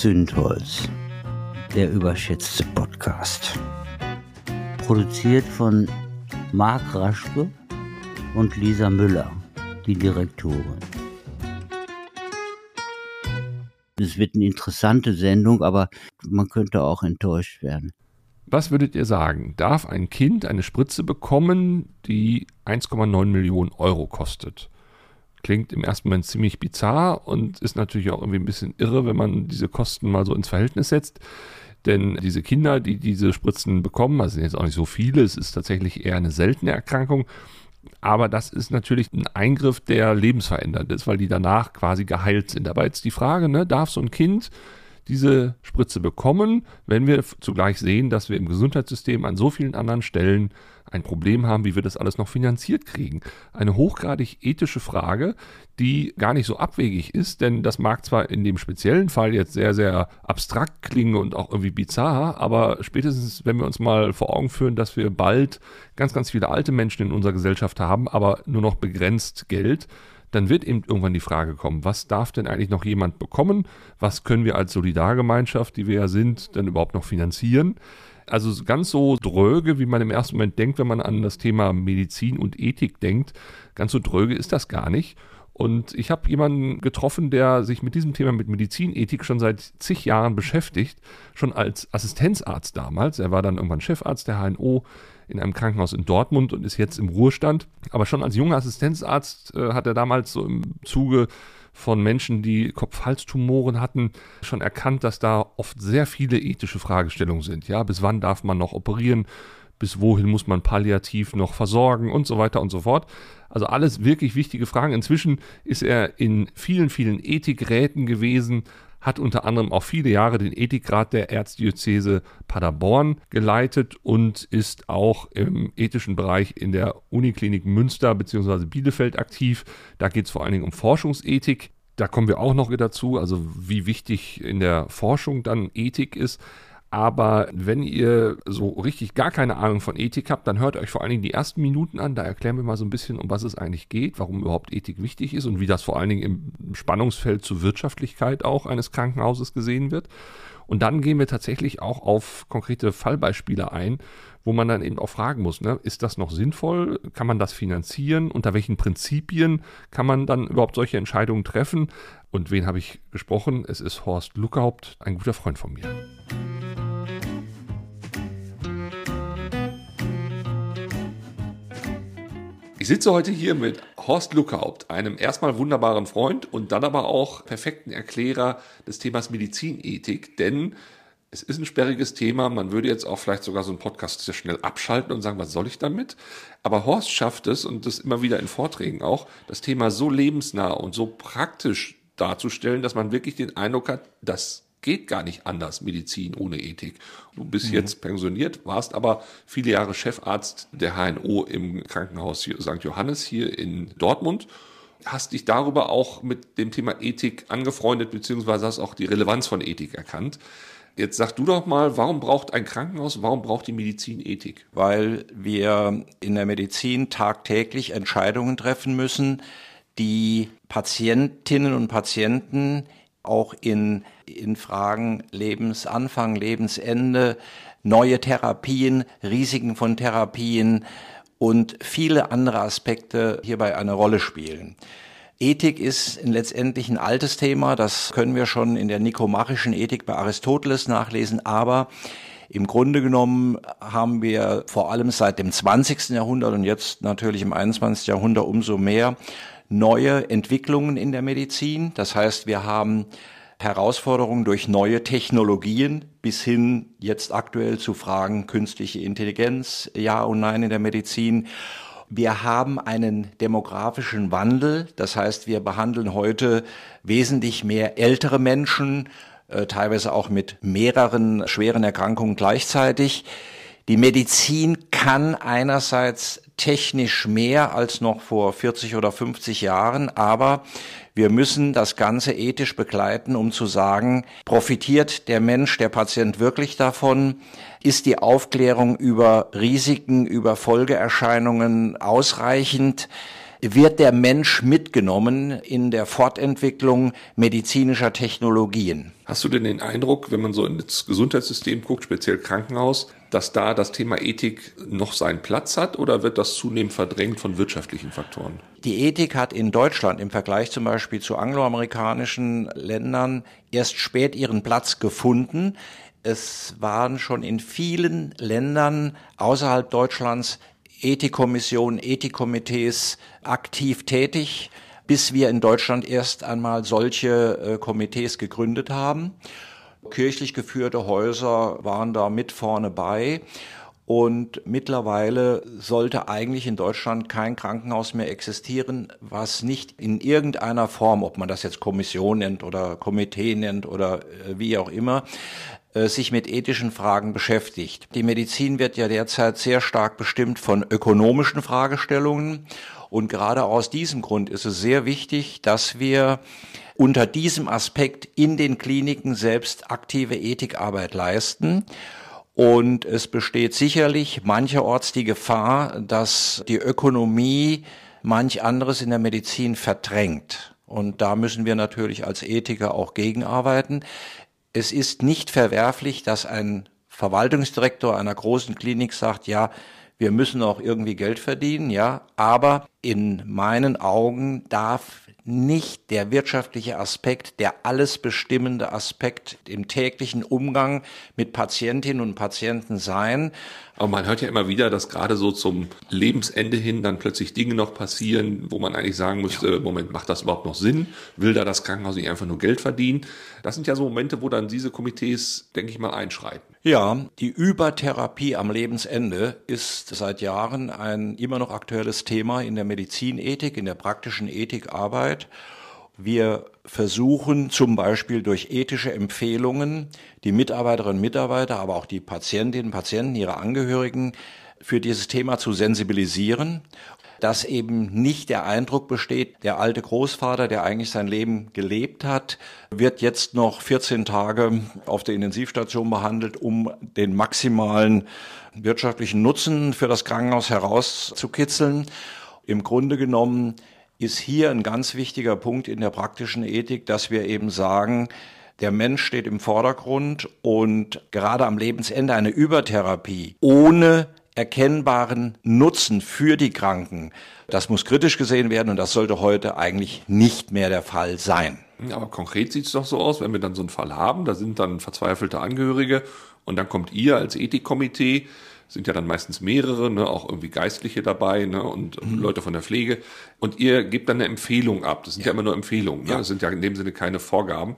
Zündholz, der überschätzte Podcast. Produziert von Marc Raschke und Lisa Müller, die Direktorin. Es wird eine interessante Sendung, aber man könnte auch enttäuscht werden. Was würdet ihr sagen? Darf ein Kind eine Spritze bekommen, die 1,9 Millionen Euro kostet? Klingt im ersten Moment ziemlich bizarr und ist natürlich auch irgendwie ein bisschen irre, wenn man diese Kosten mal so ins Verhältnis setzt. Denn diese Kinder, die diese Spritzen bekommen, also sind jetzt auch nicht so viele, es ist tatsächlich eher eine seltene Erkrankung. Aber das ist natürlich ein Eingriff, der lebensverändernd ist, weil die danach quasi geheilt sind. Aber jetzt die Frage, ne, darf so ein Kind diese Spritze bekommen, wenn wir zugleich sehen, dass wir im Gesundheitssystem an so vielen anderen Stellen ein Problem haben, wie wir das alles noch finanziert kriegen. Eine hochgradig ethische Frage, die gar nicht so abwegig ist, denn das mag zwar in dem speziellen Fall jetzt sehr, sehr abstrakt klingen und auch irgendwie bizarr, aber spätestens, wenn wir uns mal vor Augen führen, dass wir bald ganz, ganz viele alte Menschen in unserer Gesellschaft haben, aber nur noch begrenzt Geld, dann wird eben irgendwann die Frage kommen, was darf denn eigentlich noch jemand bekommen? Was können wir als Solidargemeinschaft, die wir ja sind, denn überhaupt noch finanzieren? Also ganz so dröge, wie man im ersten Moment denkt, wenn man an das Thema Medizin und Ethik denkt, ganz so dröge ist das gar nicht. Und ich habe jemanden getroffen, der sich mit diesem Thema mit Medizinethik schon seit zig Jahren beschäftigt, schon als Assistenzarzt damals. Er war dann irgendwann Chefarzt der HNO in einem Krankenhaus in Dortmund und ist jetzt im Ruhestand. Aber schon als junger Assistenzarzt äh, hat er damals so im Zuge von Menschen, die Kopf-Hals-Tumoren hatten, schon erkannt, dass da oft sehr viele ethische Fragestellungen sind. Ja, bis wann darf man noch operieren? Bis wohin muss man palliativ noch versorgen und so weiter und so fort. Also alles wirklich wichtige Fragen. Inzwischen ist er in vielen, vielen Ethikräten gewesen, hat unter anderem auch viele Jahre den Ethikrat der Erzdiözese Paderborn geleitet und ist auch im ethischen Bereich in der Uniklinik Münster bzw. Bielefeld aktiv. Da geht es vor allen Dingen um Forschungsethik. Da kommen wir auch noch dazu, also wie wichtig in der Forschung dann Ethik ist. Aber wenn ihr so richtig gar keine Ahnung von Ethik habt, dann hört euch vor allen Dingen die ersten Minuten an. Da erklären wir mal so ein bisschen, um was es eigentlich geht, warum überhaupt Ethik wichtig ist und wie das vor allen Dingen im Spannungsfeld zur Wirtschaftlichkeit auch eines Krankenhauses gesehen wird. Und dann gehen wir tatsächlich auch auf konkrete Fallbeispiele ein, wo man dann eben auch fragen muss, ne, ist das noch sinnvoll? Kann man das finanzieren? Unter welchen Prinzipien kann man dann überhaupt solche Entscheidungen treffen? Und wen habe ich gesprochen? Es ist Horst Luckerhaupt, ein guter Freund von mir. Ich sitze heute hier mit Horst Luckerhaupt, einem erstmal wunderbaren Freund und dann aber auch perfekten Erklärer des Themas Medizinethik, denn es ist ein sperriges Thema. Man würde jetzt auch vielleicht sogar so einen Podcast sehr schnell abschalten und sagen, was soll ich damit? Aber Horst schafft es und das immer wieder in Vorträgen auch, das Thema so lebensnah und so praktisch darzustellen, dass man wirklich den Eindruck hat, das geht gar nicht anders, Medizin ohne Ethik. Du bist mhm. jetzt pensioniert, warst aber viele Jahre Chefarzt der HNO im Krankenhaus St. Johannes hier in Dortmund. Hast dich darüber auch mit dem Thema Ethik angefreundet, beziehungsweise hast auch die Relevanz von Ethik erkannt. Jetzt sag du doch mal, warum braucht ein Krankenhaus, warum braucht die Medizin Ethik? Weil wir in der Medizin tagtäglich Entscheidungen treffen müssen, die Patientinnen und Patienten auch in, in Fragen Lebensanfang, Lebensende, neue Therapien, Risiken von Therapien und viele andere Aspekte hierbei eine Rolle spielen. Ethik ist letztendlich ein altes Thema, das können wir schon in der nikomachischen Ethik bei Aristoteles nachlesen, aber im Grunde genommen haben wir vor allem seit dem 20. Jahrhundert und jetzt natürlich im 21. Jahrhundert umso mehr neue Entwicklungen in der Medizin. Das heißt, wir haben Herausforderungen durch neue Technologien bis hin jetzt aktuell zu Fragen künstliche Intelligenz, ja und nein in der Medizin. Wir haben einen demografischen Wandel. Das heißt, wir behandeln heute wesentlich mehr ältere Menschen, äh, teilweise auch mit mehreren schweren Erkrankungen gleichzeitig. Die Medizin kann einerseits technisch mehr als noch vor 40 oder 50 Jahren, aber wir müssen das Ganze ethisch begleiten, um zu sagen, profitiert der Mensch, der Patient wirklich davon? Ist die Aufklärung über Risiken, über Folgeerscheinungen ausreichend? wird der Mensch mitgenommen in der Fortentwicklung medizinischer Technologien. Hast du denn den Eindruck, wenn man so ins Gesundheitssystem guckt, speziell Krankenhaus, dass da das Thema Ethik noch seinen Platz hat oder wird das zunehmend verdrängt von wirtschaftlichen Faktoren? Die Ethik hat in Deutschland im Vergleich zum Beispiel zu angloamerikanischen Ländern erst spät ihren Platz gefunden. Es waren schon in vielen Ländern außerhalb Deutschlands Ethikkommissionen, Ethikkomitees aktiv tätig, bis wir in Deutschland erst einmal solche äh, Komitees gegründet haben. Kirchlich geführte Häuser waren da mit vorne bei. Und mittlerweile sollte eigentlich in Deutschland kein Krankenhaus mehr existieren, was nicht in irgendeiner Form, ob man das jetzt Kommission nennt oder Komitee nennt oder äh, wie auch immer, äh, sich mit ethischen Fragen beschäftigt. Die Medizin wird ja derzeit sehr stark bestimmt von ökonomischen Fragestellungen. Und gerade aus diesem Grund ist es sehr wichtig, dass wir unter diesem Aspekt in den Kliniken selbst aktive Ethikarbeit leisten. Und es besteht sicherlich mancherorts die Gefahr, dass die Ökonomie manch anderes in der Medizin verdrängt. Und da müssen wir natürlich als Ethiker auch gegenarbeiten es ist nicht verwerflich, dass ein Verwaltungsdirektor einer großen Klinik sagt, ja, wir müssen auch irgendwie Geld verdienen, ja, aber in meinen Augen darf nicht der wirtschaftliche Aspekt, der alles bestimmende Aspekt im täglichen Umgang mit Patientinnen und Patienten sein. Aber man hört ja immer wieder, dass gerade so zum Lebensende hin dann plötzlich Dinge noch passieren, wo man eigentlich sagen müsste, ja. Moment, macht das überhaupt noch Sinn? Will da das Krankenhaus nicht einfach nur Geld verdienen? Das sind ja so Momente, wo dann diese Komitees, denke ich mal, einschreiten. Ja, die Übertherapie am Lebensende ist seit Jahren ein immer noch aktuelles Thema in der Medizinethik, in der praktischen Ethikarbeit. Wir versuchen zum Beispiel durch ethische Empfehlungen die Mitarbeiterinnen und Mitarbeiter, aber auch die Patientinnen und Patienten, ihre Angehörigen für dieses Thema zu sensibilisieren, dass eben nicht der Eindruck besteht, der alte Großvater, der eigentlich sein Leben gelebt hat, wird jetzt noch 14 Tage auf der Intensivstation behandelt, um den maximalen wirtschaftlichen Nutzen für das Krankenhaus herauszukitzeln. Im Grunde genommen ist hier ein ganz wichtiger Punkt in der praktischen Ethik, dass wir eben sagen, der Mensch steht im Vordergrund und gerade am Lebensende eine Übertherapie ohne erkennbaren Nutzen für die Kranken, das muss kritisch gesehen werden und das sollte heute eigentlich nicht mehr der Fall sein. Aber konkret sieht es doch so aus, wenn wir dann so einen Fall haben, da sind dann verzweifelte Angehörige und dann kommt ihr als Ethikkomitee sind ja dann meistens mehrere, ne, auch irgendwie Geistliche dabei ne, und mhm. Leute von der Pflege. Und ihr gebt dann eine Empfehlung ab. Das sind ja, ja immer nur Empfehlungen. Ne? Ja. Das sind ja in dem Sinne keine Vorgaben.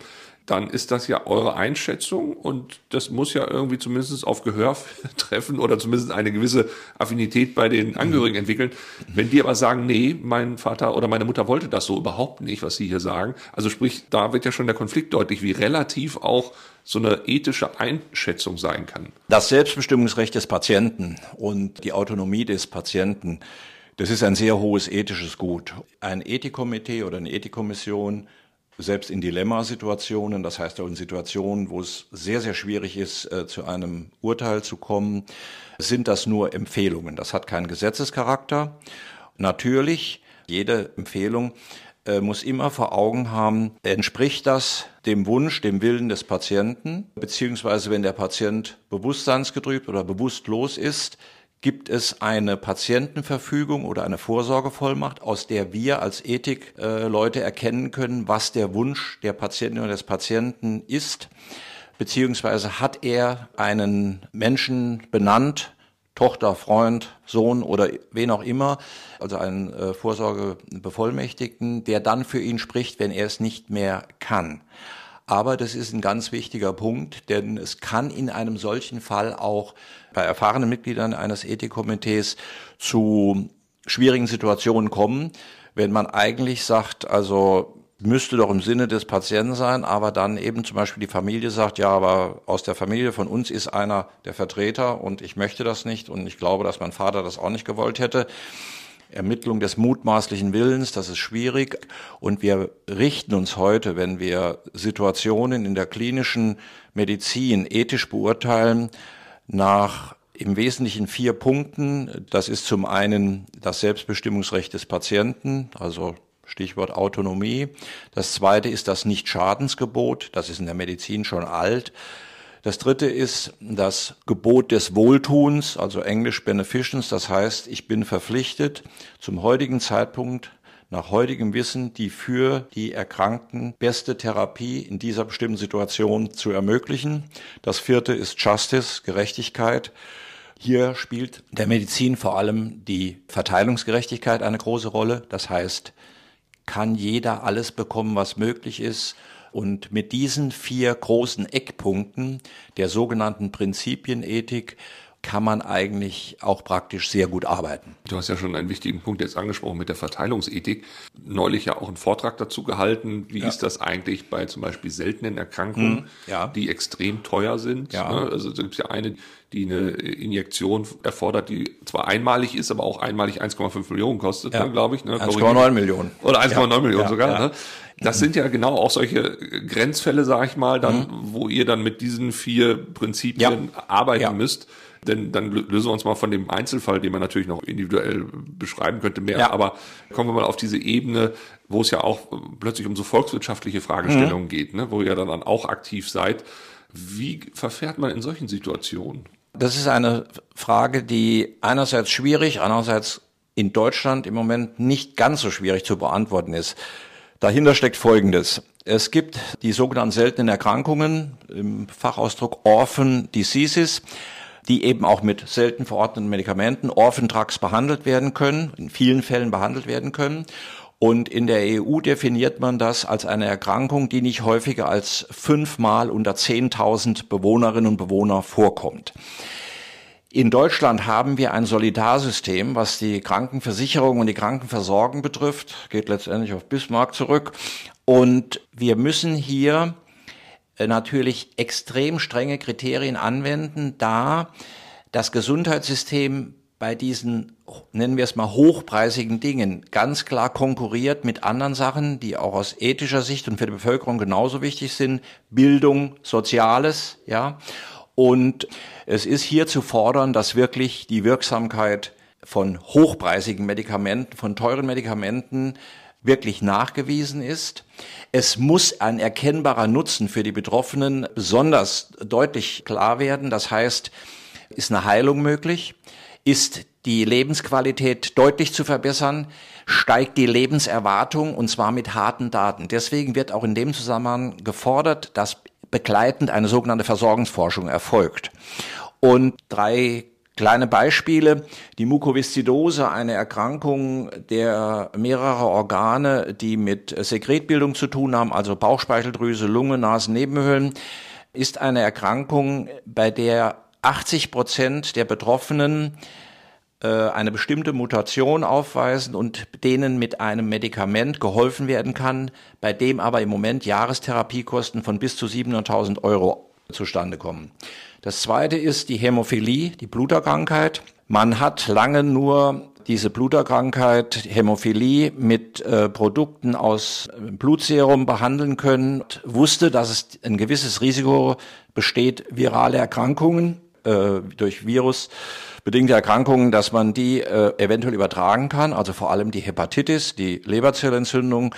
Dann ist das ja eure Einschätzung und das muss ja irgendwie zumindest auf Gehör treffen oder zumindest eine gewisse Affinität bei den Angehörigen entwickeln. Wenn die aber sagen, nee, mein Vater oder meine Mutter wollte das so überhaupt nicht, was sie hier sagen. Also sprich, da wird ja schon der Konflikt deutlich, wie relativ auch so eine ethische Einschätzung sein kann. Das Selbstbestimmungsrecht des Patienten und die Autonomie des Patienten, das ist ein sehr hohes ethisches Gut. Ein Ethikkomitee oder eine Ethikkommission, selbst in Dilemmasituationen, das heißt auch in Situationen, wo es sehr, sehr schwierig ist, äh, zu einem Urteil zu kommen, sind das nur Empfehlungen. Das hat keinen Gesetzescharakter. Natürlich, jede Empfehlung äh, muss immer vor Augen haben, entspricht das dem Wunsch, dem Willen des Patienten, beziehungsweise wenn der Patient bewusstseinsgetrübt oder bewusstlos ist, gibt es eine Patientenverfügung oder eine Vorsorgevollmacht, aus der wir als Ethikleute äh, erkennen können, was der Wunsch der Patientin oder des Patienten ist, beziehungsweise hat er einen Menschen benannt, Tochter, Freund, Sohn oder wen auch immer, also einen äh, Vorsorgebevollmächtigten, der dann für ihn spricht, wenn er es nicht mehr kann. Aber das ist ein ganz wichtiger Punkt, denn es kann in einem solchen Fall auch bei erfahrenen Mitgliedern eines Ethikkomitees zu schwierigen Situationen kommen, wenn man eigentlich sagt, also müsste doch im Sinne des Patienten sein, aber dann eben zum Beispiel die Familie sagt, ja, aber aus der Familie von uns ist einer der Vertreter und ich möchte das nicht und ich glaube, dass mein Vater das auch nicht gewollt hätte. Ermittlung des mutmaßlichen Willens, das ist schwierig. Und wir richten uns heute, wenn wir Situationen in der klinischen Medizin ethisch beurteilen, nach im Wesentlichen vier Punkten. Das ist zum einen das Selbstbestimmungsrecht des Patienten, also Stichwort Autonomie. Das zweite ist das Nichtschadensgebot. Das ist in der Medizin schon alt. Das dritte ist das Gebot des Wohltuns, also Englisch Beneficence. Das heißt, ich bin verpflichtet, zum heutigen Zeitpunkt nach heutigem Wissen die für die Erkrankten beste Therapie in dieser bestimmten Situation zu ermöglichen. Das vierte ist Justice, Gerechtigkeit. Hier spielt der Medizin vor allem die Verteilungsgerechtigkeit eine große Rolle. Das heißt, kann jeder alles bekommen, was möglich ist? Und mit diesen vier großen Eckpunkten der sogenannten Prinzipienethik kann man eigentlich auch praktisch sehr gut arbeiten. Du hast ja schon einen wichtigen Punkt jetzt angesprochen mit der Verteilungsethik. Neulich ja auch einen Vortrag dazu gehalten. Wie ja. ist das eigentlich bei zum Beispiel seltenen Erkrankungen, hm, ja. die extrem teuer sind? Ja. Ne? Also da gibt es ja eine, die eine Injektion erfordert, die zwar einmalig ist, aber auch einmalig 1,5 Millionen kostet, ja. glaube ich. Ne? 1,9 Millionen. Oder 1,9 Millionen sogar. Ne? Das sind ja genau auch solche Grenzfälle, sage ich mal, dann, mhm. wo ihr dann mit diesen vier Prinzipien arbeiten müsst. Denn dann lösen wir uns mal von dem Einzelfall, den man natürlich noch individuell beschreiben könnte, mehr. Ja. Aber kommen wir mal auf diese Ebene, wo es ja auch plötzlich um so volkswirtschaftliche Fragestellungen mhm. geht, ne? wo ihr dann auch aktiv seid. Wie verfährt man in solchen Situationen? Das ist eine Frage, die einerseits schwierig, andererseits in Deutschland im Moment nicht ganz so schwierig zu beantworten ist. Dahinter steckt Folgendes. Es gibt die sogenannten seltenen Erkrankungen, im Fachausdruck Orphan Diseases die eben auch mit selten verordneten Medikamenten, Orphan Drugs behandelt werden können, in vielen Fällen behandelt werden können. Und in der EU definiert man das als eine Erkrankung, die nicht häufiger als fünfmal unter 10.000 Bewohnerinnen und Bewohner vorkommt. In Deutschland haben wir ein Solidarsystem, was die Krankenversicherung und die Krankenversorgung betrifft, geht letztendlich auf Bismarck zurück. Und wir müssen hier natürlich extrem strenge Kriterien anwenden, da das Gesundheitssystem bei diesen, nennen wir es mal, hochpreisigen Dingen ganz klar konkurriert mit anderen Sachen, die auch aus ethischer Sicht und für die Bevölkerung genauso wichtig sind. Bildung, Soziales, ja. Und es ist hier zu fordern, dass wirklich die Wirksamkeit von hochpreisigen Medikamenten, von teuren Medikamenten wirklich nachgewiesen ist. Es muss ein erkennbarer Nutzen für die Betroffenen besonders deutlich klar werden. Das heißt, ist eine Heilung möglich? Ist die Lebensqualität deutlich zu verbessern? Steigt die Lebenserwartung und zwar mit harten Daten? Deswegen wird auch in dem Zusammenhang gefordert, dass begleitend eine sogenannte Versorgungsforschung erfolgt. Und drei Kleine Beispiele. Die Mukoviszidose, eine Erkrankung der mehrere Organe, die mit Sekretbildung zu tun haben, also Bauchspeicheldrüse, Lunge, Nasennebenhöhlen, ist eine Erkrankung, bei der 80 Prozent der Betroffenen äh, eine bestimmte Mutation aufweisen und denen mit einem Medikament geholfen werden kann, bei dem aber im Moment Jahrestherapiekosten von bis zu 700.000 Euro zustande kommen. Das zweite ist die Hämophilie, die Bluterkrankheit. Man hat lange nur diese Bluterkrankheit, Hämophilie, mit äh, Produkten aus äh, Blutserum behandeln können, wusste, dass es ein gewisses Risiko besteht, virale Erkrankungen äh, durch Virus bedingte Erkrankungen, dass man die äh, eventuell übertragen kann, also vor allem die Hepatitis, die Leberzellentzündung,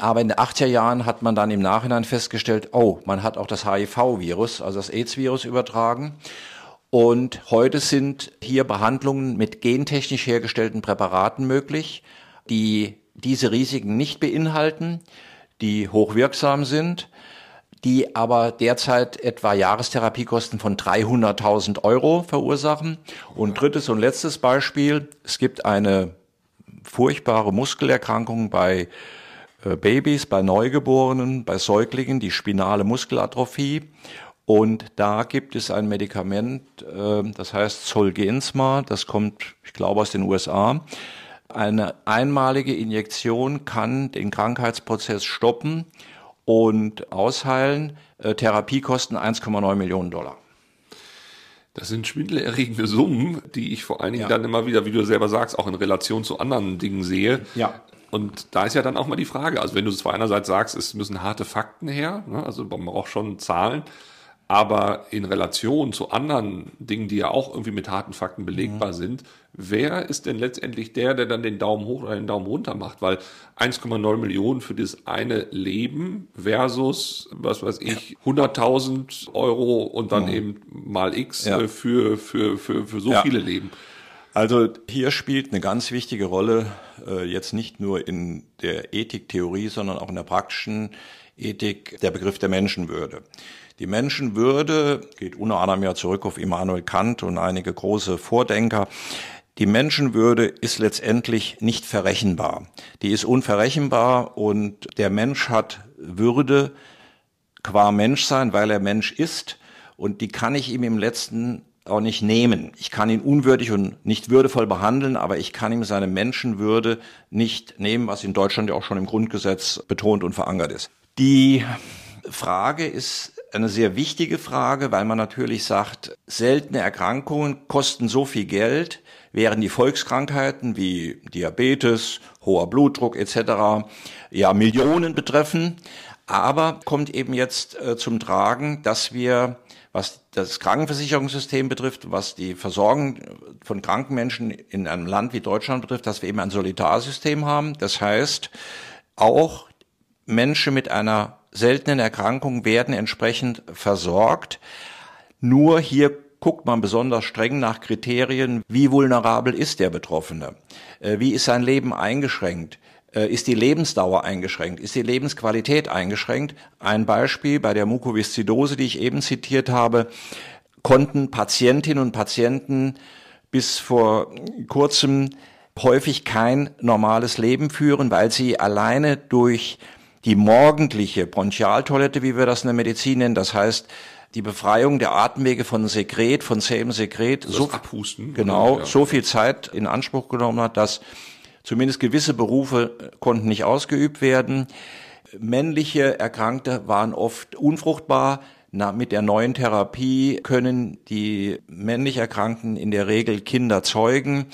aber in den 80er Jahren hat man dann im Nachhinein festgestellt, oh, man hat auch das HIV-Virus, also das AIDS-Virus übertragen. Und heute sind hier Behandlungen mit gentechnisch hergestellten Präparaten möglich, die diese Risiken nicht beinhalten, die hochwirksam sind, die aber derzeit etwa Jahrestherapiekosten von 300.000 Euro verursachen. Und drittes und letztes Beispiel, es gibt eine furchtbare Muskelerkrankung bei Babys, bei Neugeborenen, bei Säuglingen die spinale Muskelatrophie. Und da gibt es ein Medikament, äh, das heißt Zolgensma, das kommt, ich glaube, aus den USA. Eine einmalige Injektion kann den Krankheitsprozess stoppen und ausheilen. Äh, Therapiekosten 1,9 Millionen Dollar. Das sind schwindelerregende Summen, die ich vor allen Dingen ja. dann immer wieder, wie du selber sagst, auch in Relation zu anderen Dingen sehe. Ja. Und da ist ja dann auch mal die Frage, also wenn du zwar einerseits sagst, es müssen harte Fakten her, ne, also man braucht schon Zahlen, Aber in Relation zu anderen Dingen, die ja auch irgendwie mit harten Fakten belegbar mhm. sind, wer ist denn letztendlich der, der dann den Daumen hoch oder den Daumen runter macht? Weil 1,9 Millionen für das eine Leben versus, was weiß ich, 100.000 Euro und dann mhm. eben mal X ja. Für, für, für, für so ja. viele Leben. Also hier spielt eine ganz wichtige Rolle, äh, jetzt nicht nur in der Ethiktheorie, sondern auch in der praktischen Ethik, der Begriff der Menschenwürde. Die Menschenwürde geht unter anderem ja zurück auf Immanuel Kant und einige große Vordenker. Die Menschenwürde ist letztendlich nicht verrechenbar. Die ist unverrechenbar und der Mensch hat Würde qua Menschsein, weil er Mensch ist und die kann ich ihm im letzten auch nicht nehmen. Ich kann ihn unwürdig und nicht würdevoll behandeln, aber ich kann ihm seine Menschenwürde nicht nehmen, was in Deutschland ja auch schon im Grundgesetz betont und verankert ist. Die Frage ist eine sehr wichtige Frage, weil man natürlich sagt, seltene Erkrankungen kosten so viel Geld, während die Volkskrankheiten wie Diabetes, hoher Blutdruck etc. ja Millionen betreffen. Aber kommt eben jetzt äh, zum Tragen, dass wir, was das Krankenversicherungssystem betrifft, was die Versorgung von kranken Menschen in einem Land wie Deutschland betrifft, dass wir eben ein Solidarsystem haben. Das heißt, auch Menschen mit einer seltenen Erkrankungen werden entsprechend versorgt. Nur hier guckt man besonders streng nach Kriterien, wie vulnerabel ist der Betroffene, äh, wie ist sein Leben eingeschränkt, ist die Lebensdauer eingeschränkt, ist die Lebensqualität eingeschränkt. Ein Beispiel bei der Mukoviszidose, die ich eben zitiert habe, konnten Patientinnen und Patienten bis vor kurzem häufig kein normales Leben führen, weil sie alleine durch die morgendliche Bronchialtoilette, wie wir das in der Medizin nennen, das heißt die Befreiung der Atemwege von Sekret, von zähem Sekret, so abhusten, genau, ja. so viel Zeit in Anspruch genommen hat, dass zumindest gewisse Berufe äh, konnten nicht ausgeübt werden. Männliche Erkrankte waren oft unfruchtbar. Na, mit der neuen Therapie können die männlich Erkrankten in der Regel Kinder zeugen.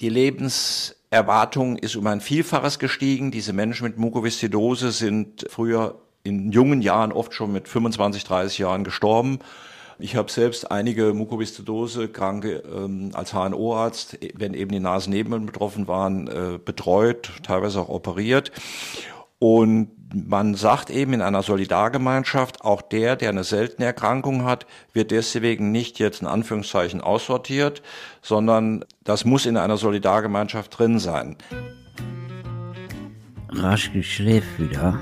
Die Lebens Erwartung ist um ein Vielfaches gestiegen. Diese Menschen mit Mukoviszidose sind früher in jungen Jahren oft schon mit 25, 30 Jahren gestorben. Ich habe selbst einige Mukoviszidose-Kranke ähm, als HNO-Arzt, wenn eben die Nasennebenhöhlen betroffen waren, äh, betreut, teilweise auch operiert. Und man sagt eben in einer Solidargemeinschaft, auch der, der eine seltene Erkrankung hat, wird deswegen nicht jetzt in Anführungszeichen aussortiert, sondern das muss in einer Solidargemeinschaft drin sein. Raschke schläft wieder.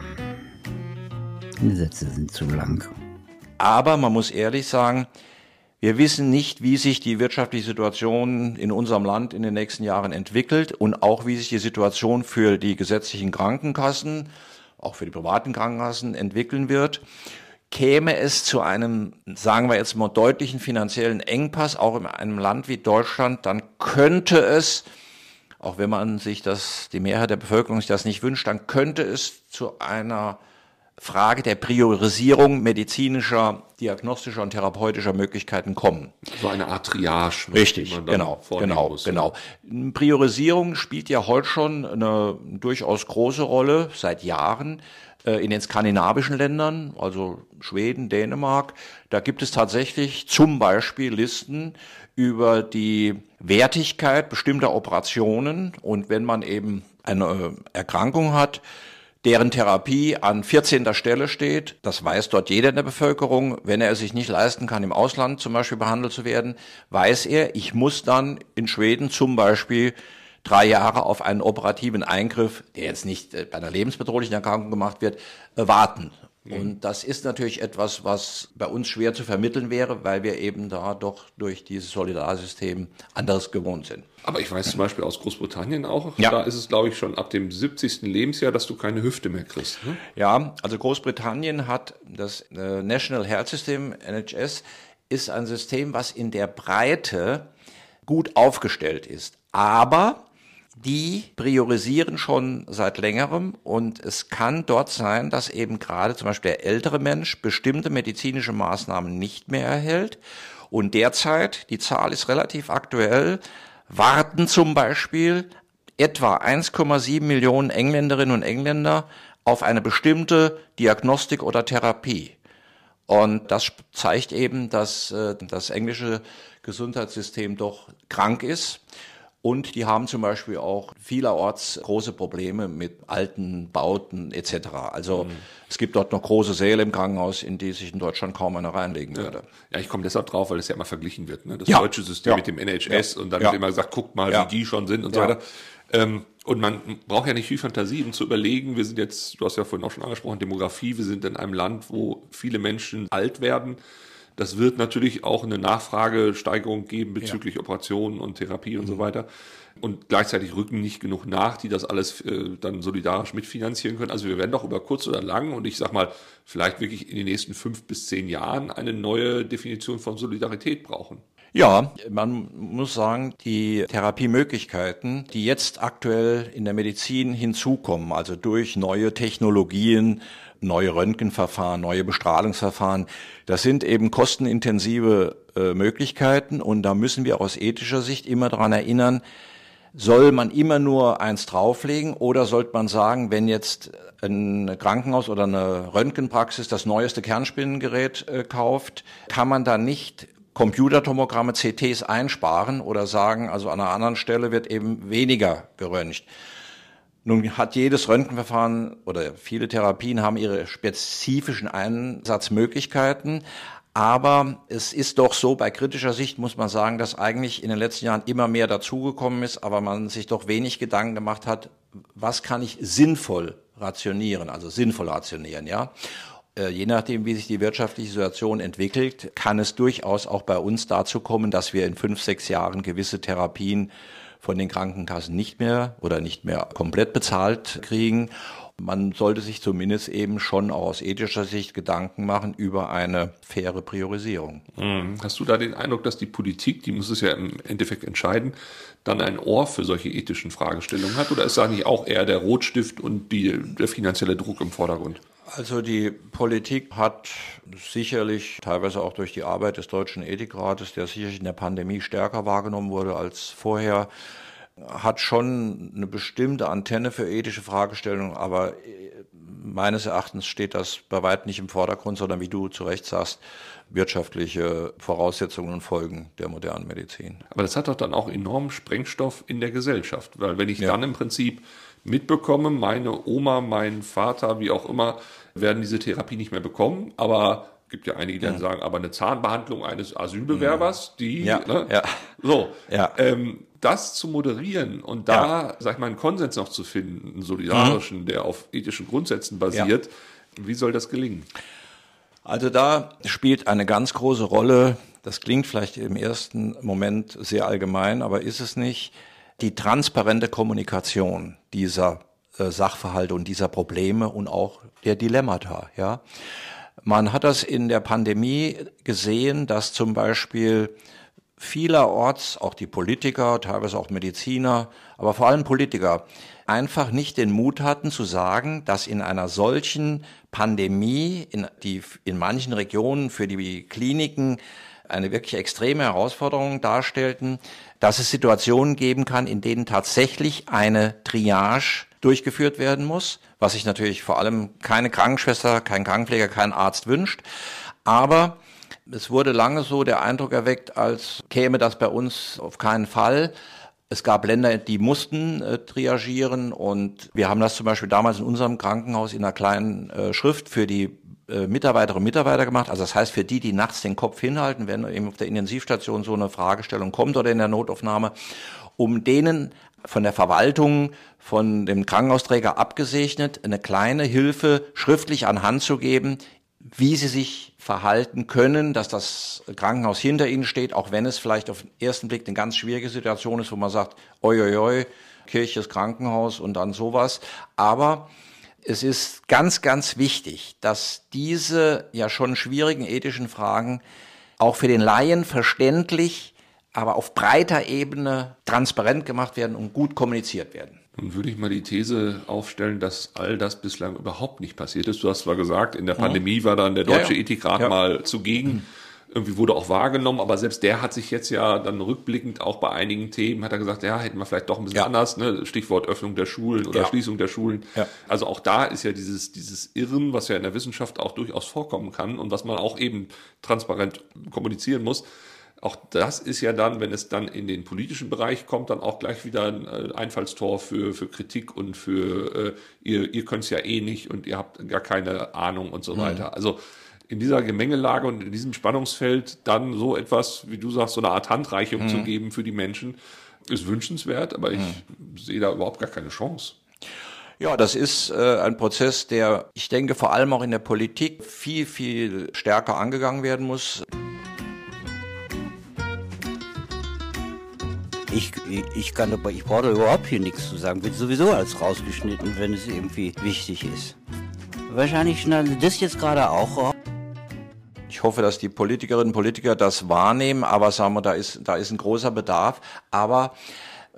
Die Sätze sind zu lang. Aber man muss ehrlich sagen, wir wissen nicht, wie sich die wirtschaftliche Situation in unserem Land in den nächsten Jahren entwickelt und auch wie sich die Situation für die gesetzlichen Krankenkassen, auch für die privaten Krankenkassen entwickeln wird. Käme es zu einem, sagen wir jetzt mal, deutlichen finanziellen Engpass, auch in einem Land wie Deutschland, dann könnte es, auch wenn man sich das, die Mehrheit der Bevölkerung sich das nicht wünscht, dann könnte es zu einer Frage der Priorisierung medizinischer, diagnostischer und therapeutischer Möglichkeiten kommen. So eine Art Triage. Richtig, genau, genau, muss, genau. Priorisierung spielt ja heute schon eine durchaus große Rolle seit Jahren äh, in den skandinavischen Ländern, also Schweden, Dänemark. Da gibt es tatsächlich zum Beispiel Listen über die Wertigkeit bestimmter Operationen und wenn man eben eine Erkrankung hat, deren Therapie an 14. Stelle steht. Das weiß dort jeder in der Bevölkerung. Wenn er es sich nicht leisten kann, im Ausland zum Beispiel behandelt zu werden, weiß er, ich muss dann in Schweden zum Beispiel drei Jahre auf einen operativen Eingriff, der jetzt nicht äh, bei einer lebensbedrohlichen Erkrankung gemacht wird, äh, warten. Mhm. Und das ist natürlich etwas, was bei uns schwer zu vermitteln wäre, weil wir eben da doch durch dieses Solidarsystem anderes gewohnt sind. Aber ich weiß zum Beispiel aus Großbritannien auch, ja. da ist es, glaube ich, schon ab dem 70. Lebensjahr, dass du keine Hüfte mehr kriegst. Ne? Ja, also Großbritannien hat das äh, National Health System, NHS, ist ein System, was in der Breite gut aufgestellt ist. Aber die priorisieren schon seit längerem und es kann dort sein, dass eben gerade zum Beispiel der ältere Mensch bestimmte medizinische Maßnahmen nicht mehr erhält. Und derzeit, die Zahl ist relativ aktuell, warten zum Beispiel etwa 1,7 Millionen Engländerinnen und Engländer auf eine bestimmte Diagnostik oder Therapie. Und das zeigt eben, dass äh, das englische Gesundheitssystem doch krank ist. Und die haben zum Beispiel auch vielerorts große Probleme mit alten Bauten etc. Also mhm. es gibt dort noch große Säle im Krankenhaus, in die sich in Deutschland kaum einer reinlegen würde. Ja, ich komme deshalb drauf, weil es ja immer verglichen wird. Ne? Das ja. deutsche System ja. mit dem NHS ja. und dann wird immer gesagt, guckt mal, wie die schon sind und so weiter. Ähm, und man braucht ja nicht viel Fantasie, um zu überlegen, wir sind jetzt, du hast ja vorhin auch schon angesprochen, Demografie, wir sind in einem Land, wo viele Menschen alt werden. Das wird natürlich auch eine Nachfragesteigerung geben bezüglich ja. Operationen und Therapie und mhm. so weiter. Und gleichzeitig rücken nicht genug nach, die das alles äh, dann solidarisch mitfinanzieren können. Also wir werden doch über kurz oder lang und ich sag mal, vielleicht wirklich in den nächsten fünf bis zehn Jahren eine neue Definition von Solidarität brauchen. Ja, man muss sagen, die Therapiemöglichkeiten, die jetzt aktuell in der Medizin hinzukommen, also durch neue Technologien, neue Röntgenverfahren, neue Bestrahlungsverfahren, das sind eben kostenintensive äh, Möglichkeiten und da müssen wir aus ethischer Sicht immer daran erinnern, soll man immer nur eins drauflegen oder sollte man sagen, wenn jetzt ein Krankenhaus oder eine Röntgenpraxis das neueste Kernspinnengerät äh, kauft, kann man da nicht Computertomogramme, CTs einsparen oder sagen, also an einer anderen Stelle wird eben weniger geröntgt. Nun hat jedes Röntgenverfahren oder viele Therapien haben ihre spezifischen Einsatzmöglichkeiten. Aber es ist doch so, bei kritischer Sicht muss man sagen, dass eigentlich in den letzten Jahren immer mehr dazugekommen ist, aber man sich doch wenig Gedanken gemacht hat, was kann ich sinnvoll rationieren, also sinnvoll rationieren, ja. Äh, je nachdem, wie sich die wirtschaftliche Situation entwickelt, kann es durchaus auch bei uns dazu kommen, dass wir in fünf, sechs Jahren gewisse Therapien von den Krankenkassen nicht mehr oder nicht mehr komplett bezahlt kriegen. Man sollte sich zumindest eben schon aus ethischer Sicht Gedanken machen über eine faire Priorisierung. Mhm. Hast du da den Eindruck, dass die Politik, die muss es ja im Endeffekt entscheiden, dann ein Ohr für solche ethischen Fragestellungen hat? Oder ist da nicht auch eher der Rotstift und die, der finanzielle Druck im Vordergrund? Also die Politik hat sicherlich, teilweise auch durch die Arbeit des Deutschen Ethikrates, der sicherlich in der Pandemie stärker wahrgenommen wurde als vorher, hat schon eine bestimmte Antenne für ethische Fragestellungen, aber äh, meines Erachtens steht das bei weitem nicht im Vordergrund, sondern wie du zu Recht sagst, wirtschaftliche Voraussetzungen und Folgen der modernen Medizin. Aber das hat doch dann auch enormen Sprengstoff in der Gesellschaft, weil wenn ich ja. dann im Prinzip mitbekomme, meine Oma, mein Vater, wie auch immer, werden diese Therapie nicht mehr bekommen, aber gibt ja einige, die dann sagen, aber eine Zahnbehandlung eines Asylbewerbers, die, ja, ne, ja. so, ja. Ähm, das zu moderieren und da, ja. sag ich mal, einen Konsens noch zu finden, einen solidarischen, mhm. der auf ethischen Grundsätzen basiert, ja. wie soll das gelingen? Also da spielt eine ganz große Rolle, das klingt vielleicht im ersten Moment sehr allgemein, aber ist es nicht, die transparente Kommunikation dieser äh, Sachverhalte und dieser Probleme und auch der Dilemmata, ja. Man hat das in der Pandemie gesehen, dass zum Beispiel vielerorts auch die Politiker, teilweise auch Mediziner, aber vor allem Politiker einfach nicht den Mut hatten zu sagen, dass in einer solchen Pandemie, in, die in manchen Regionen für die Kliniken eine wirklich extreme Herausforderung darstellten, dass es Situationen geben kann, in denen tatsächlich eine Triage durchgeführt werden muss, was sich natürlich vor allem keine Krankenschwester, kein Krankenpfleger, kein Arzt wünscht. Aber es wurde lange so der Eindruck erweckt, als käme das bei uns auf keinen Fall. Es gab Länder, die mussten äh, triagieren und wir haben das zum Beispiel damals in unserem Krankenhaus in einer kleinen äh, Schrift für die Mitarbeiterinnen und Mitarbeiter gemacht. Also das heißt für die, die nachts den Kopf hinhalten, wenn eben auf der Intensivstation so eine Fragestellung kommt oder in der Notaufnahme, um denen von der Verwaltung, von dem Krankenhausträger abgesegnet, eine kleine Hilfe schriftlich an Hand zu geben, wie sie sich verhalten können, dass das Krankenhaus hinter ihnen steht, auch wenn es vielleicht auf den ersten Blick eine ganz schwierige Situation ist, wo man sagt, oi, oi, oi, Kirche ist Krankenhaus und dann sowas. Aber es ist ganz, ganz wichtig, dass diese ja schon schwierigen ethischen Fragen auch für den Laien verständlich, aber auf breiter Ebene transparent gemacht werden und gut kommuniziert werden. Nun würde ich mal die These aufstellen, dass all das bislang überhaupt nicht passiert ist. Du hast zwar gesagt, in der mhm. Pandemie war dann der Deutsche ja, ja. Ethikrat ja. mal zugegen. Irgendwie wurde auch wahrgenommen, aber selbst der hat sich jetzt ja dann rückblickend auch bei einigen Themen, hat er gesagt, ja, hätten wir vielleicht doch ein bisschen ja. anders, ne? Stichwort Öffnung der Schulen oder ja. Schließung der Schulen. Ja. Also auch da ist ja dieses, dieses Irren, was ja in der Wissenschaft auch durchaus vorkommen kann und was man auch eben transparent kommunizieren muss. Auch das ist ja dann, wenn es dann in den politischen Bereich kommt, dann auch gleich wieder ein äh, Einfallstor für, für Kritik und für äh, ihr, ihr könnt es ja eh nicht und ihr habt gar keine Ahnung und so mhm. weiter. Also in dieser Gemengelage und in diesem Spannungsfeld dann so etwas, wie du sagst, so eine Art Handreichung mhm. zu geben für die Menschen, ist wünschenswert, aber ich mhm. sehe da überhaupt gar keine Chance. Ja, das ist äh, ein Prozess, der, ich denke, vor allem auch in der Politik viel, viel stärker angegangen werden muss. Ich, ich kann aber, ich brauche überhaupt hier nichts zu sagen. Wird sowieso als rausgeschnitten, wenn es irgendwie wichtig ist. Wahrscheinlich schneiden das jetzt gerade auch ich hoffe, dass die Politikerinnen und Politiker das wahrnehmen, aber sagen wir, da ist, da ist ein großer Bedarf. Aber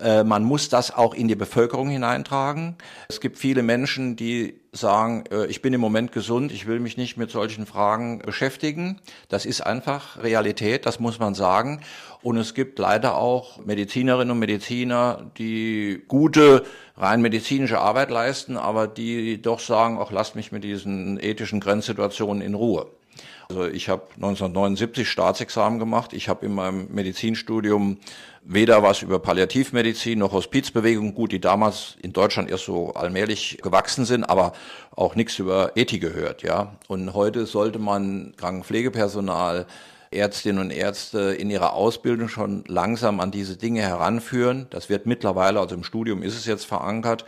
äh, man muss das auch in die Bevölkerung hineintragen. Es gibt viele Menschen, die sagen, äh, ich bin im Moment gesund, ich will mich nicht mit solchen Fragen beschäftigen. Das ist einfach Realität, das muss man sagen. Und es gibt leider auch Medizinerinnen und Mediziner, die gute, rein medizinische Arbeit leisten, aber die doch sagen, auch lasst mich mit diesen ethischen Grenzsituationen in Ruhe. Also ich habe 1979 Staatsexamen gemacht. Ich habe in meinem Medizinstudium weder was über Palliativmedizin noch Hospizbewegung, gut, die damals in Deutschland erst so allmählich gewachsen sind, aber auch nichts über Ethik gehört, ja. Und heute sollte man Krankenpflegepersonal Ärztinnen und Ärzte in ihrer Ausbildung schon langsam an diese Dinge heranführen. Das wird mittlerweile, also im Studium ist es jetzt verankert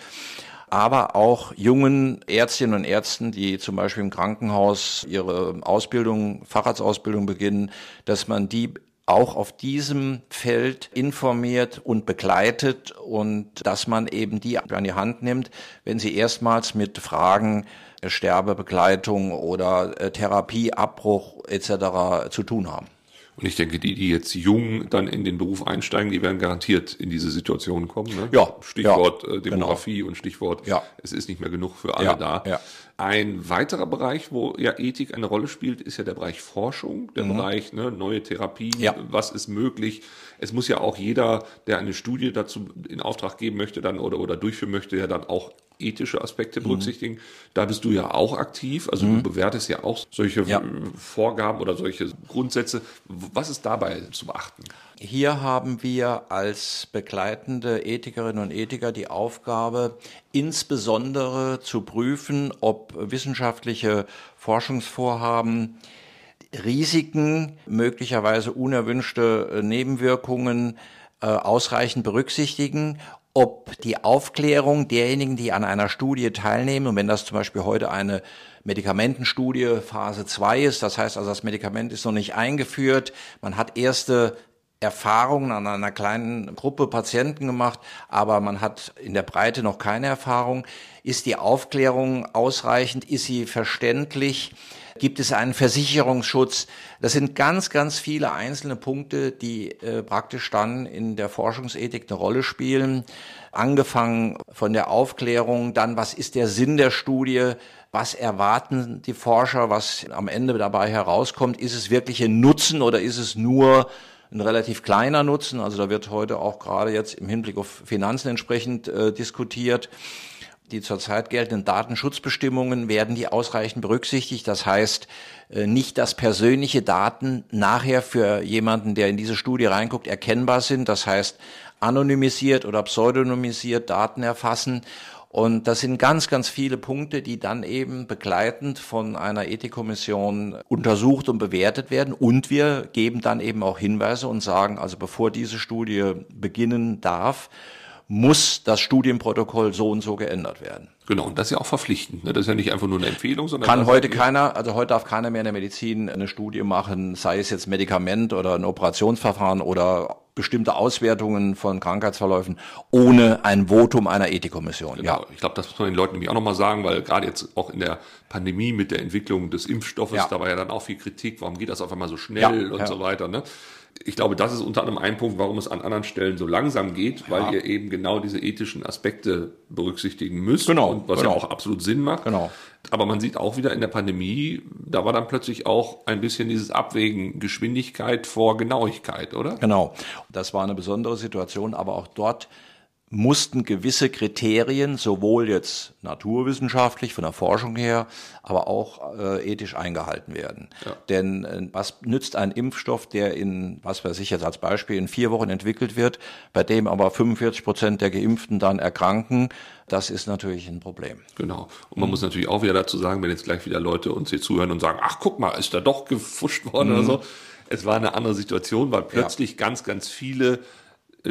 aber auch jungen Ärztinnen und Ärzten, die zum Beispiel im Krankenhaus ihre Ausbildung, Facharztausbildung beginnen, dass man die auch auf diesem Feld informiert und begleitet und dass man eben die an die Hand nimmt, wenn sie erstmals mit Fragen Sterbebegleitung oder äh, Therapieabbruch etc. zu tun haben. Und ich denke, die, die jetzt jung dann in den Beruf einsteigen, die werden garantiert in diese Situation kommen. Ne? Ja. Stichwort ja, äh, Demografie genau. und Stichwort, ja. es ist nicht mehr genug für alle ja, da. Ja. Ein weiterer Bereich, wo ja Ethik eine Rolle spielt, ist ja der Bereich Forschung, der mhm. Bereich ne, neue Therapien, ja. was ist möglich. Es muss ja auch jeder, der eine Studie dazu in Auftrag geben möchte dann oder, oder durchführen möchte, ja dann auch ethische Aspekte mhm. berücksichtigen. Mhm. Da bist du ja auch aktiv, also mhm. du bewertest ja auch solche ja. Vorgaben oder solche Grundsätze. Was ist dabei zu beachten? Hier haben wir als begleitende Ethikerinnen und Ethiker die Aufgabe, insbesondere zu prüfen, ob wissenschaftliche Forschungsvorhaben Risiken, möglicherweise unerwünschte Nebenwirkungen äh, ausreichend berücksichtigen ob die Aufklärung derjenigen, die an einer Studie teilnehmen, und wenn das zum Beispiel heute eine Medikamentenstudie Phase 2 ist, das heißt also, das Medikament ist noch nicht eingeführt, man hat erste Erfahrungen an einer kleinen Gruppe Patienten gemacht, aber man hat in der Breite noch keine Erfahrung. Ist die Aufklärung ausreichend? Ist sie verständlich? Gibt es einen Versicherungsschutz? Das sind ganz, ganz viele einzelne Punkte, die äh, praktisch dann in der Forschungsethik eine Rolle spielen. Angefangen von der Aufklärung, dann was ist der Sinn der Studie? Was erwarten die Forscher, was am Ende dabei herauskommt? Ist es wirklich ein Nutzen oder ist es nur ein relativ kleiner Nutzen? Also da wird heute auch gerade jetzt im Hinblick auf Finanzen entsprechend äh, diskutiert die zurzeit geltenden Datenschutzbestimmungen werden die ausreichend berücksichtigt. Das heißt, äh, nicht, dass persönliche Daten nachher für jemanden, der in diese Studie reinguckt, erkennbar sind. Das heißt, anonymisiert oder pseudonymisiert Daten erfassen. Und das sind ganz, ganz viele Punkte, die dann eben begleitend von einer Ethikkommission untersucht und bewertet werden. Und wir geben dann eben auch Hinweise und sagen, also bevor diese Studie beginnen darf, muss das Studienprotokoll so und so geändert werden. Genau, und das ist ja auch verpflichtend. Ne? Das ist ja nicht einfach nur eine Empfehlung, sondern. Kann heute keiner, also heute darf keiner mehr in der Medizin eine Studie machen, sei es jetzt Medikament oder ein Operationsverfahren oder bestimmte Auswertungen von Krankheitsverläufen ohne ein Votum einer Ethikkommission. Genau. Ja. Ich glaube, das muss man den Leuten nämlich auch nochmal sagen, weil gerade jetzt auch in der Pandemie mit der Entwicklung des Impfstoffes, ja. da war ja dann auch viel Kritik, warum geht das auf einmal so schnell ja, und ja. so weiter. Ne? Ich glaube, das ist unter anderem ein Punkt, warum es an anderen Stellen so langsam geht, weil ja. ihr eben genau diese ethischen Aspekte berücksichtigen müsst. Genau. Und was genau. ja auch absolut Sinn macht. Genau. Aber man sieht auch wieder in der Pandemie, da war dann plötzlich auch ein bisschen dieses Abwägen Geschwindigkeit vor Genauigkeit, oder? Genau. Das war eine besondere Situation, aber auch dort mussten gewisse Kriterien, sowohl jetzt naturwissenschaftlich von der Forschung her, aber auch äh, ethisch eingehalten werden. Ja. Denn äh, was nützt ein Impfstoff, der in, was weiß ich jetzt als Beispiel, in vier Wochen entwickelt wird, bei dem aber 45 Prozent der Geimpften dann erkranken, das ist natürlich ein Problem. Genau. Und man mhm. muss natürlich auch wieder dazu sagen, wenn jetzt gleich wieder Leute uns hier zuhören und sagen, ach guck mal, ist da doch gefuscht worden mhm. oder so. Es war eine andere Situation, weil plötzlich ja. ganz, ganz viele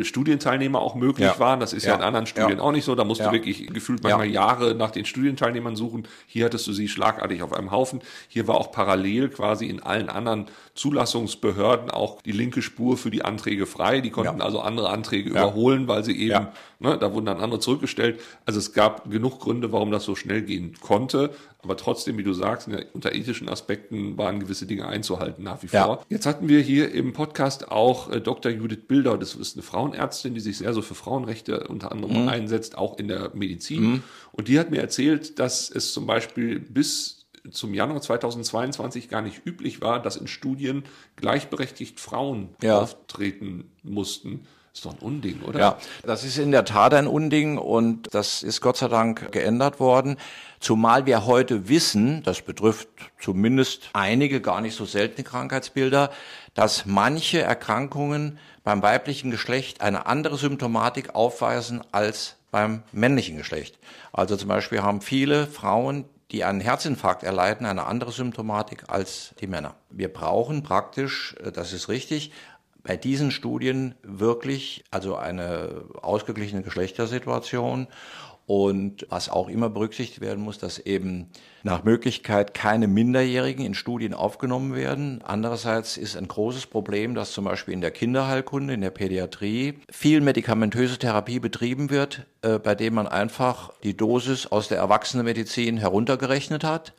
Studienteilnehmer auch möglich ja. waren. Das ist ja. ja in anderen Studien ja. auch nicht so. Da musst du wirklich gefühlt manchmal Jahre nach den Studienteilnehmern suchen. Hier hattest du sie schlagartig auf einem Haufen. Hier war auch parallel quasi in allen anderen Zulassungsbehörden auch die linke Spur für die Anträge frei. Die konnten also andere Anträge überholen, weil sie eben, ne, da wurden dann andere zurückgestellt. Also es gab genug Gründe, warum das so schnell gehen konnte. Aber trotzdem, wie du sagst, unter ethischen Aspekten waren gewisse Dinge einzuhalten nach wie vor. Ja. Jetzt hatten wir hier im Podcast auch äh, Dr. Judith Bilder, das ist eine Frauenärztin, die sich sehr so für Frauenrechte unter anderem mhm. einsetzt, auch in der Medizin. Mhm. Und die hat mir erzählt, dass es zum Beispiel bis zum Januar 2022 gar nicht üblich war, dass in Studien gleichberechtigt Frauen ja. auftreten mussten. Ist doch ein Unding, oder? Ja, das ist in der Tat ein Unding und das ist Gott sei Dank geändert worden. Zumal wir heute wissen, das betrifft zumindest einige gar nicht so seltene Krankheitsbilder, dass manche Erkrankungen beim weiblichen Geschlecht eine andere Symptomatik aufweisen als beim männlichen Geschlecht. Also zum Beispiel haben viele Frauen, die einen Herzinfarkt erleiden, eine andere Symptomatik als die Männer. Wir brauchen praktisch, äh, das ist richtig, bei diesen Studien wirklich also eine ausgeglichene Geschlechtersituation und was auch immer berücksichtigt werden muss, dass eben nach Möglichkeit keine Minderjährigen in Studien aufgenommen werden. Andererseits ist ein großes Problem, dass zum Beispiel in der Kinderheilkunde, in der Pädiatrie viel medikamentöse Therapie betrieben wird, äh, bei dem man einfach die Dosis aus der Erwachsenenmedizin heruntergerechnet hat,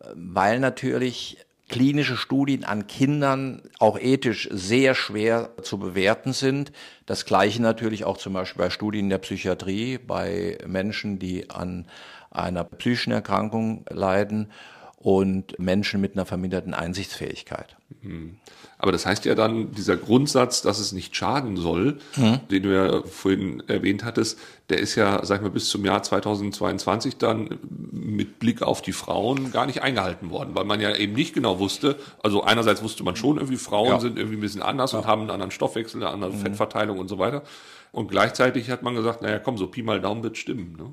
äh, weil natürlich klinische Studien an Kindern auch ethisch sehr schwer zu bewerten sind. Das gleiche natürlich auch zum Beispiel bei Studien der Psychiatrie, bei Menschen, die an einer psychischen Erkrankung leiden und Menschen mit einer verminderten Einsichtsfähigkeit. Mhm. Aber das heißt ja dann, dieser Grundsatz, dass es nicht schaden soll, mhm. den du ja vorhin erwähnt hattest, der ist ja, sag ich mal, bis zum Jahr 2022 dann mit Blick auf die Frauen gar nicht eingehalten worden, weil man ja eben nicht genau wusste, also einerseits wusste man schon irgendwie, Frauen ja. sind irgendwie ein bisschen anders ja. und haben einen anderen Stoffwechsel, eine andere mhm. Fettverteilung und so weiter. Und gleichzeitig hat man gesagt, naja, komm, so Pi mal Daumen wird stimmen. Ne?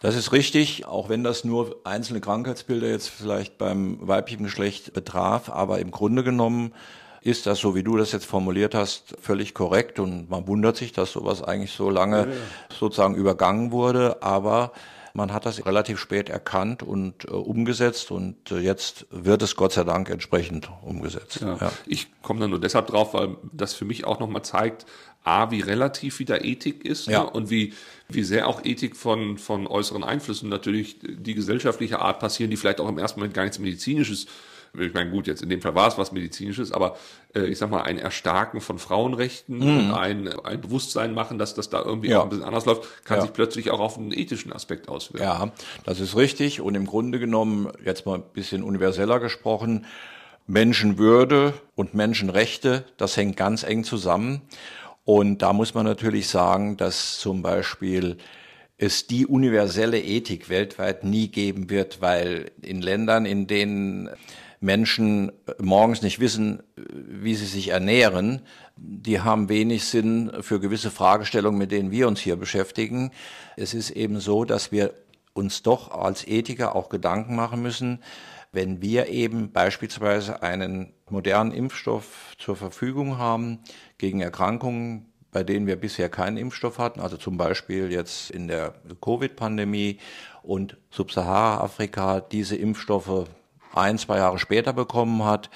Das ist richtig, auch wenn das nur einzelne Krankheitsbilder jetzt vielleicht beim weiblichen Geschlecht betraf, aber im Grunde genommen ist das, so wie du das jetzt formuliert hast, völlig korrekt und man wundert sich, dass sowas eigentlich so lange ja, ja. sozusagen übergangen wurde, aber man hat das relativ spät erkannt und äh, umgesetzt und äh, jetzt wird es Gott sei Dank entsprechend umgesetzt. Ja. Ja. Ich komme da nur deshalb drauf, weil das für mich auch nochmal zeigt, A, wie relativ wieder Ethik ist ja. ne? und wie, wie sehr auch Ethik von, von äußeren Einflüssen natürlich die gesellschaftliche Art passieren, die vielleicht auch im ersten Moment gar nichts Medizinisches ich meine, gut, jetzt in dem Fall war es was Medizinisches, aber äh, ich sag mal, ein Erstarken von Frauenrechten mhm. und ein, ein Bewusstsein machen, dass das da irgendwie ja. auch ein bisschen anders läuft, kann ja. sich plötzlich auch auf einen ethischen Aspekt auswirken. Ja, das ist richtig. Und im Grunde genommen, jetzt mal ein bisschen universeller gesprochen, Menschenwürde und Menschenrechte, das hängt ganz eng zusammen. Und da muss man natürlich sagen, dass zum Beispiel es die universelle Ethik weltweit nie geben wird, weil in Ländern, in denen Menschen morgens nicht wissen, wie sie sich ernähren, die haben wenig Sinn für gewisse Fragestellungen, mit denen wir uns hier beschäftigen. Es ist eben so, dass wir uns doch als Ethiker auch Gedanken machen müssen, wenn wir eben beispielsweise einen modernen Impfstoff zur Verfügung haben gegen Erkrankungen, bei denen wir bisher keinen Impfstoff hatten, also zum Beispiel jetzt in der Covid-Pandemie und Subsahara-Afrika diese Impfstoffe ein, zwei Jahre später bekommen hat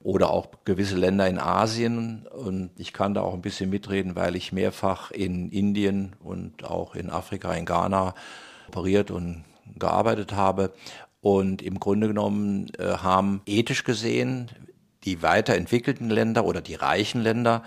oder auch gewisse Länder in Asien. Und ich kann da auch ein bisschen mitreden, weil ich mehrfach in Indien und auch in Afrika, in Ghana operiert und gearbeitet habe. Und im Grunde genommen äh, haben ethisch gesehen die weiterentwickelten Länder oder die reichen Länder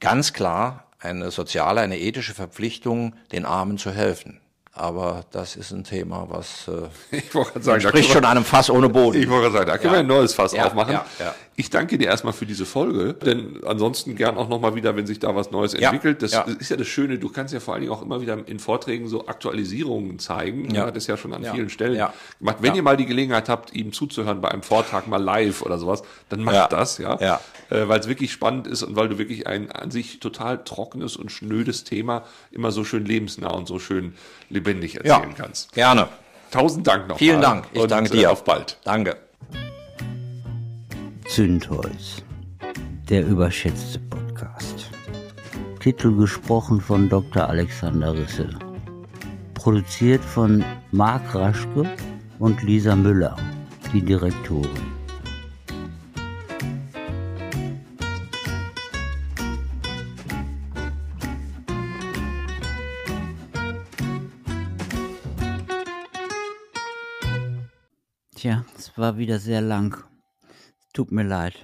ganz klar eine soziale, eine ethische Verpflichtung, den Armen zu helfen. Aber das ist ein Thema, was äh, ich sagen, spricht schon einem Fass ohne Boden. Ich wollte sagen, da können ja. wir ein neues Fass ja, aufmachen. Ja, ich danke dir erstmal für diese Folge, denn ansonsten gern auch nochmal wieder, wenn sich da was Neues entwickelt. Das ist ja das Schöne, du kannst ja vor allen Dingen auch immer wieder in Vorträgen so Aktualisierungen zeigen. Ja. Das ist ja schon an vielen Stellen gemacht. Wenn ihr mal die Gelegenheit habt, ihm zuzuhören bei einem Vortrag mal live oder sowas, dann macht das, ja. ja. Äh, weil es wirklich spannend ist und weil du wirklich ein an sich total trockenes und schnödes Thema immer so schön lebensnah und so schön lebendig erzählen kannst. Gerne. Tausend Dank noch. Vielen Dank. Ich danke dir. Äh, auf bald. Danke. Zündholz, der überschätzte Podcast. Titel gesprochen von Dr. Alexander Risse. Produziert von Marc Raschke und Lisa Müller, die Direktorin. Tja, es war wieder sehr lang. Tut mir leid.